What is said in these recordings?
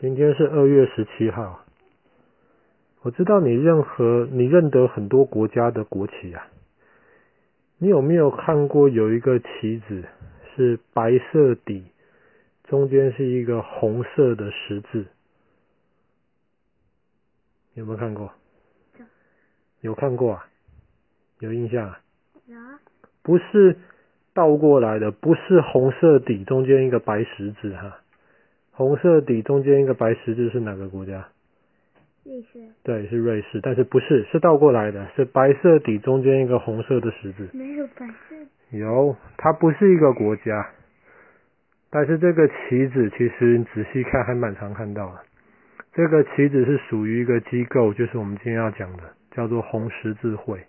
今天是二月十七号。我知道你任何你认得很多国家的国旗啊。你有没有看过有一个旗子是白色底，中间是一个红色的十字？有没有看过？有看过啊？有印象啊？有。不是倒过来的，不是红色底中间一个白十字哈。红色底中间一个白十字是哪个国家？瑞士。对，是瑞士，但是不是，是倒过来的，是白色底中间一个红色的十字。没有白色。有，它不是一个国家，但是这个旗子其实仔细看还蛮常看到的。这个旗子是属于一个机构，就是我们今天要讲的，叫做红十字会。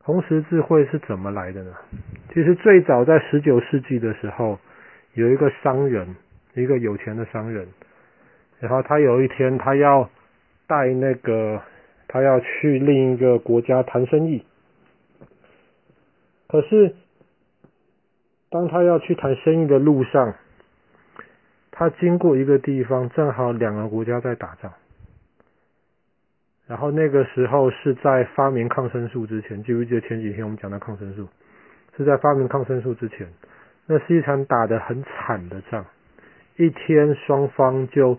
红十字会是怎么来的呢？其实最早在十九世纪的时候，有一个商人。一个有钱的商人，然后他有一天他要带那个他要去另一个国家谈生意，可是当他要去谈生意的路上，他经过一个地方，正好两个国家在打仗，然后那个时候是在发明抗生素之前，记不记得前几天我们讲的抗生素？是在发明抗生素之前，那是一场打得很惨的仗。一天，双方就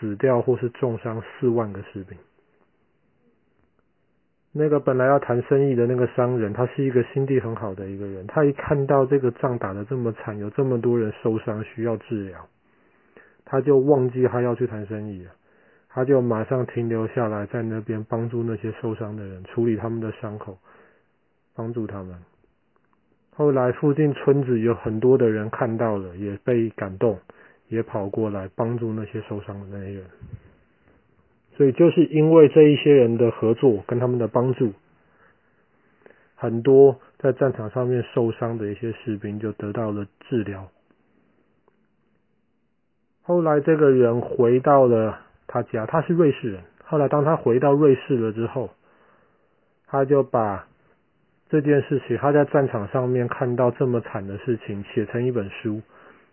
死掉或是重伤四万个士兵。那个本来要谈生意的那个商人，他是一个心地很好的一个人。他一看到这个仗打得这么惨，有这么多人受伤需要治疗，他就忘记他要去谈生意了。他就马上停留下来，在那边帮助那些受伤的人，处理他们的伤口，帮助他们。后来附近村子有很多的人看到了，也被感动。也跑过来帮助那些受伤的那些人，所以就是因为这一些人的合作跟他们的帮助，很多在战场上面受伤的一些士兵就得到了治疗。后来这个人回到了他家，他是瑞士人。后来当他回到瑞士了之后，他就把这件事情，他在战场上面看到这么惨的事情写成一本书。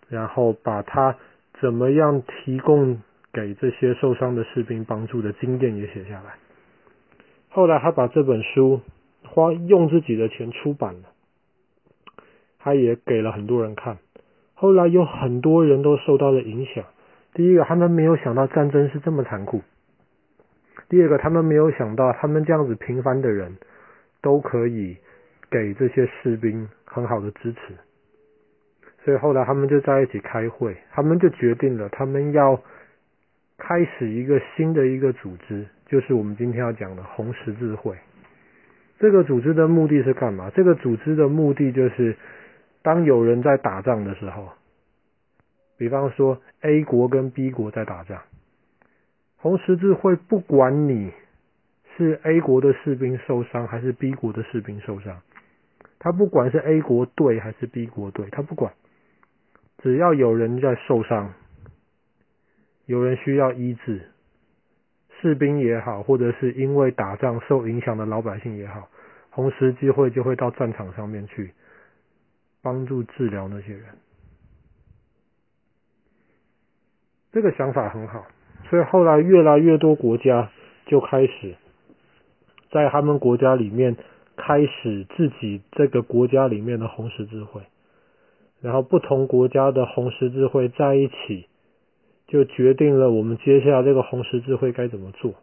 然后把他怎么样提供给这些受伤的士兵帮助的经验也写下来。后来他把这本书花用自己的钱出版了，他也给了很多人看。后来有很多人都受到了影响。第一个，他们没有想到战争是这么残酷；第二个，他们没有想到他们这样子平凡的人都可以给这些士兵很好的支持。所以后来他们就在一起开会，他们就决定了，他们要开始一个新的一个组织，就是我们今天要讲的红十字会。这个组织的目的是干嘛？这个组织的目的就是，当有人在打仗的时候，比方说 A 国跟 B 国在打仗，红十字会不管你是 A 国的士兵受伤还是 B 国的士兵受伤，他不管是 A 国队还是 B 国队，他不管。只要有人在受伤，有人需要医治，士兵也好，或者是因为打仗受影响的老百姓也好，红十字会就会到战场上面去帮助治疗那些人。这个想法很好，所以后来越来越多国家就开始在他们国家里面开始自己这个国家里面的红十字会。然后不同国家的红十字会在一起，就决定了我们接下来这个红十字会该怎么做。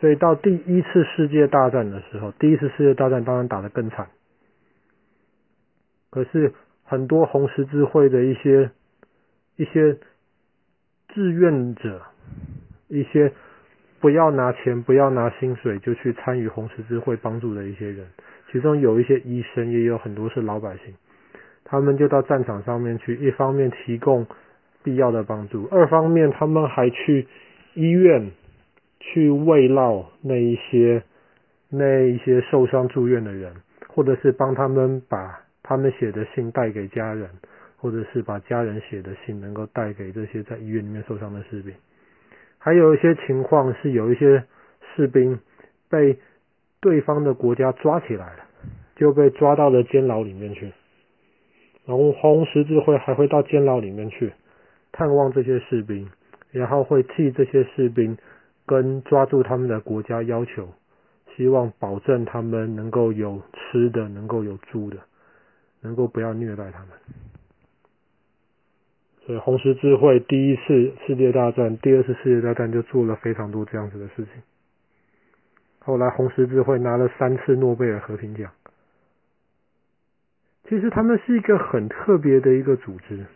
所以到第一次世界大战的时候，第一次世界大战当然打得更惨。可是很多红十字会的一些一些志愿者，一些不要拿钱、不要拿薪水就去参与红十字会帮助的一些人，其中有一些医生，也有很多是老百姓。他们就到战场上面去，一方面提供必要的帮助，二方面他们还去医院去慰劳那一些那一些受伤住院的人，或者是帮他们把他们写的信带给家人，或者是把家人写的信能够带给这些在医院里面受伤的士兵。还有一些情况是有一些士兵被对方的国家抓起来了，就被抓到了监牢里面去。然后红十字会还会到监牢里面去探望这些士兵，然后会替这些士兵跟抓住他们的国家要求，希望保证他们能够有吃的，能够有住的，能够不要虐待他们。所以红十字会第一次世界大战、第二次世界大战就做了非常多这样子的事情。后来红十字会拿了三次诺贝尔和平奖。其实他们是一个很特别的一个组织。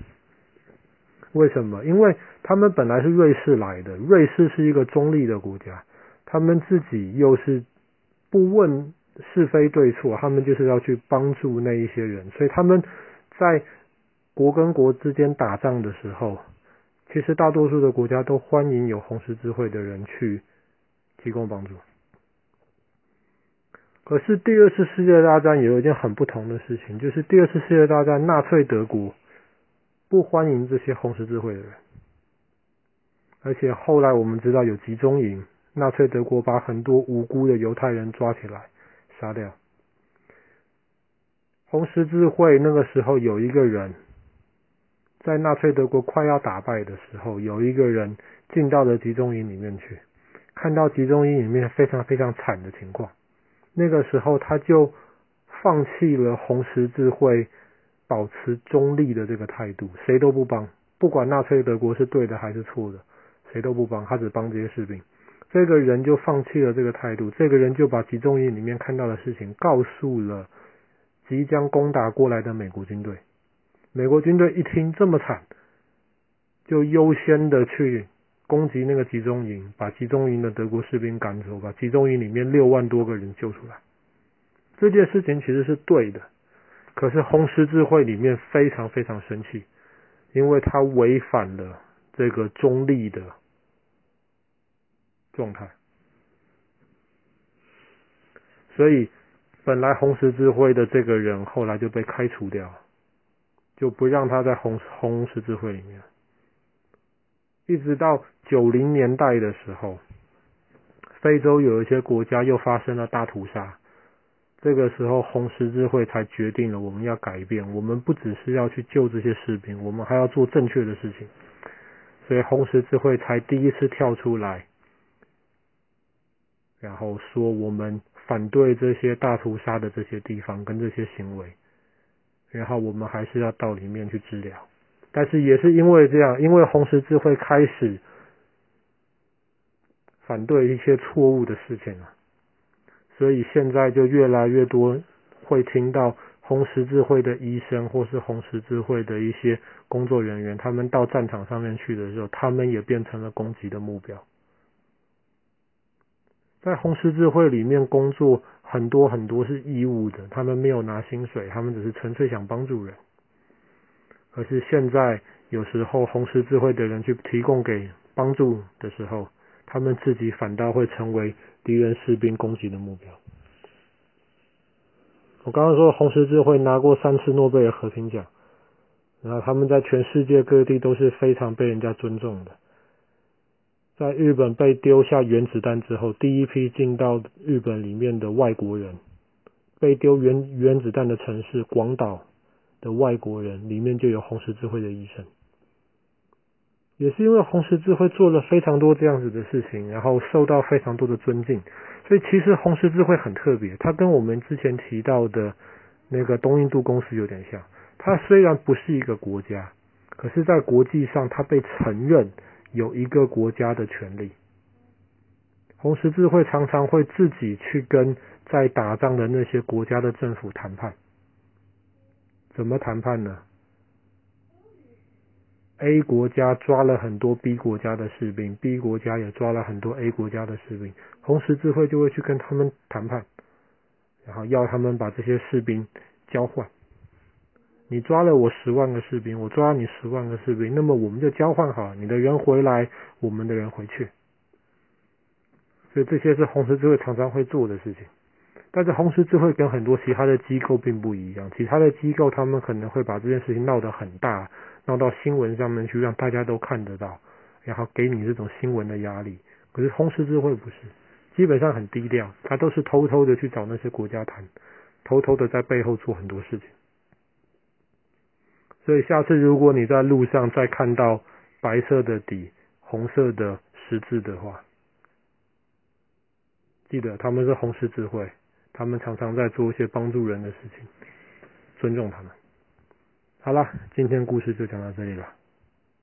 为什么？因为他们本来是瑞士来的，瑞士是一个中立的国家，他们自己又是不问是非对错，他们就是要去帮助那一些人，所以他们在国跟国之间打仗的时候，其实大多数的国家都欢迎有红十字会的人去提供帮助。可是第二次世界大战也有一件很不同的事情，就是第二次世界大战纳粹德国。不欢迎这些红十字会的人，而且后来我们知道有集中营，纳粹德国把很多无辜的犹太人抓起来杀掉。红十字会那个时候有一个人，在纳粹德国快要打败的时候，有一个人进到了集中营里面去，看到集中营里面非常非常惨的情况，那个时候他就放弃了红十字会。保持中立的这个态度，谁都不帮，不管纳粹德国是对的还是错的，谁都不帮，他只帮这些士兵。这个人就放弃了这个态度，这个人就把集中营里面看到的事情告诉了即将攻打过来的美国军队。美国军队一听这么惨，就优先的去攻击那个集中营，把集中营的德国士兵赶走，把集中营里面六万多个人救出来。这件事情其实是对的。可是红十字会里面非常非常生气，因为他违反了这个中立的状态，所以本来红十字会的这个人后来就被开除掉，就不让他在红红十字会里面。一直到九零年代的时候，非洲有一些国家又发生了大屠杀。这个时候，红十字会才决定了我们要改变。我们不只是要去救这些士兵，我们还要做正确的事情。所以，红十字会才第一次跳出来，然后说我们反对这些大屠杀的这些地方跟这些行为。然后，我们还是要到里面去治疗。但是，也是因为这样，因为红十字会开始反对一些错误的事情了。所以现在就越来越多会听到红十字会的医生或是红十字会的一些工作人员，他们到战场上面去的时候，他们也变成了攻击的目标。在红十字会里面工作很多很多是义务的，他们没有拿薪水，他们只是纯粹想帮助人。可是现在有时候红十字会的人去提供给帮助的时候，他们自己反倒会成为敌人士兵攻击的目标。我刚刚说红十字会拿过三次诺贝尔和平奖，然后他们在全世界各地都是非常被人家尊重的。在日本被丢下原子弹之后，第一批进到日本里面的外国人，被丢原原子弹的城市广岛的外国人里面就有红十字会的医生。也是因为红十字会做了非常多这样子的事情，然后受到非常多的尊敬，所以其实红十字会很特别，它跟我们之前提到的那个东印度公司有点像。它虽然不是一个国家，可是在国际上它被承认有一个国家的权利。红十字会常常会自己去跟在打仗的那些国家的政府谈判，怎么谈判呢？A 国家抓了很多 B 国家的士兵，B 国家也抓了很多 A 国家的士兵，红十字会就会去跟他们谈判，然后要他们把这些士兵交换。你抓了我十万个士兵，我抓你十万个士兵，那么我们就交换好，你的人回来，我们的人回去。所以这些是红十字会常常会做的事情。但是红十字会跟很多其他的机构并不一样，其他的机构他们可能会把这件事情闹得很大。闹到新闻上面去，让大家都看得到，然后给你这种新闻的压力。可是红十字会不是，基本上很低调，他都是偷偷的去找那些国家谈，偷偷的在背后做很多事情。所以下次如果你在路上再看到白色的底、红色的十字的话，记得他们是红十字会，他们常常在做一些帮助人的事情，尊重他们。好了，今天故事就讲到这里了。